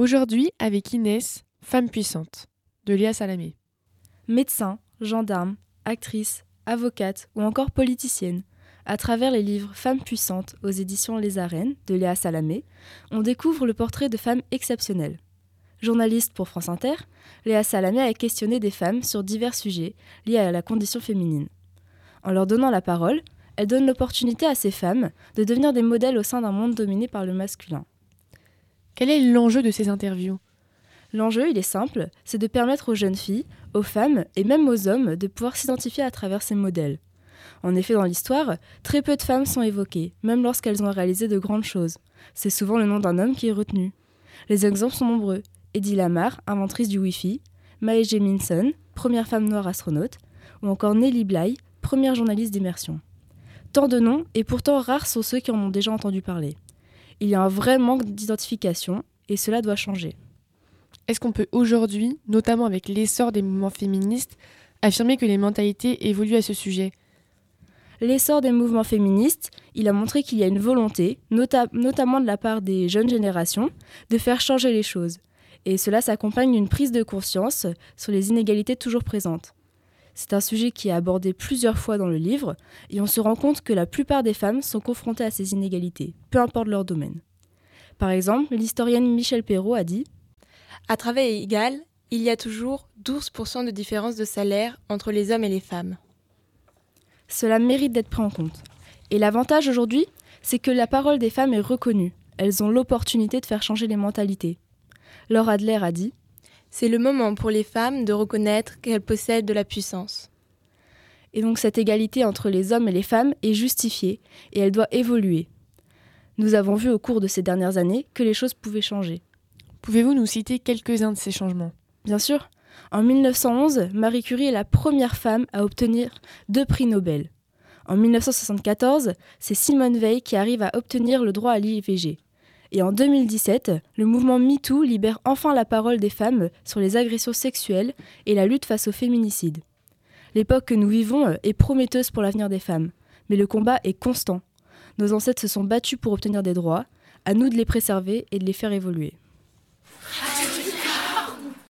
Aujourd'hui, avec Inès, femme puissante, de Léa Salamé. Médecin, gendarme, actrice, avocate ou encore politicienne, à travers les livres Femmes puissantes aux éditions Les Arènes de Léa Salamé, on découvre le portrait de femmes exceptionnelles. Journaliste pour France Inter, Léa Salamé a questionné des femmes sur divers sujets liés à la condition féminine. En leur donnant la parole, elle donne l'opportunité à ces femmes de devenir des modèles au sein d'un monde dominé par le masculin. Quel est l'enjeu de ces interviews? L'enjeu, il est simple, c'est de permettre aux jeunes filles, aux femmes et même aux hommes de pouvoir s'identifier à travers ces modèles. En effet, dans l'histoire, très peu de femmes sont évoquées, même lorsqu'elles ont réalisé de grandes choses. C'est souvent le nom d'un homme qui est retenu. Les exemples sont nombreux. Eddie Lamar, inventrice du Wi-Fi, Mae Jemison, première femme noire astronaute, ou encore Nellie Bly, première journaliste d'immersion. Tant de noms, et pourtant rares sont ceux qui en ont déjà entendu parler. Il y a un vrai manque d'identification, et cela doit changer. Est-ce qu'on peut aujourd'hui, notamment avec l'essor des mouvements féministes, affirmer que les mentalités évoluent à ce sujet? L'essor des mouvements féministes, il a montré qu'il y a une volonté, notamment de la part des jeunes générations, de faire changer les choses. Et cela s'accompagne d'une prise de conscience sur les inégalités toujours présentes. C'est un sujet qui est abordé plusieurs fois dans le livre, et on se rend compte que la plupart des femmes sont confrontées à ces inégalités, peu importe leur domaine. Par exemple, l'historienne Michel Perrault a dit À travail égal, il y a toujours 12% de différence de salaire entre les hommes et les femmes. Cela mérite d'être pris en compte. Et l'avantage aujourd'hui, c'est que la parole des femmes est reconnue. Elles ont l'opportunité de faire changer les mentalités. Laura Adler a dit C'est le moment pour les femmes de reconnaître qu'elles possèdent de la puissance. Et donc cette égalité entre les hommes et les femmes est justifiée et elle doit évoluer. Nous avons vu au cours de ces dernières années que les choses pouvaient changer. Pouvez-vous nous citer quelques-uns de ces changements? Bien sûr. En 1911, Marie Curie est la première femme à obtenir deux prix Nobel. En 1974, c'est Simone Veil qui arrive à obtenir le droit à l'IVG. Et en 2017, le mouvement MeToo libère enfin la parole des femmes sur les agressions sexuelles et la lutte face au féminicide. L'époque que nous vivons est prometteuse pour l'avenir des femmes, mais le combat est constant. Nos ancêtres se sont battus pour obtenir des droits, à nous de les préserver et de les faire évoluer.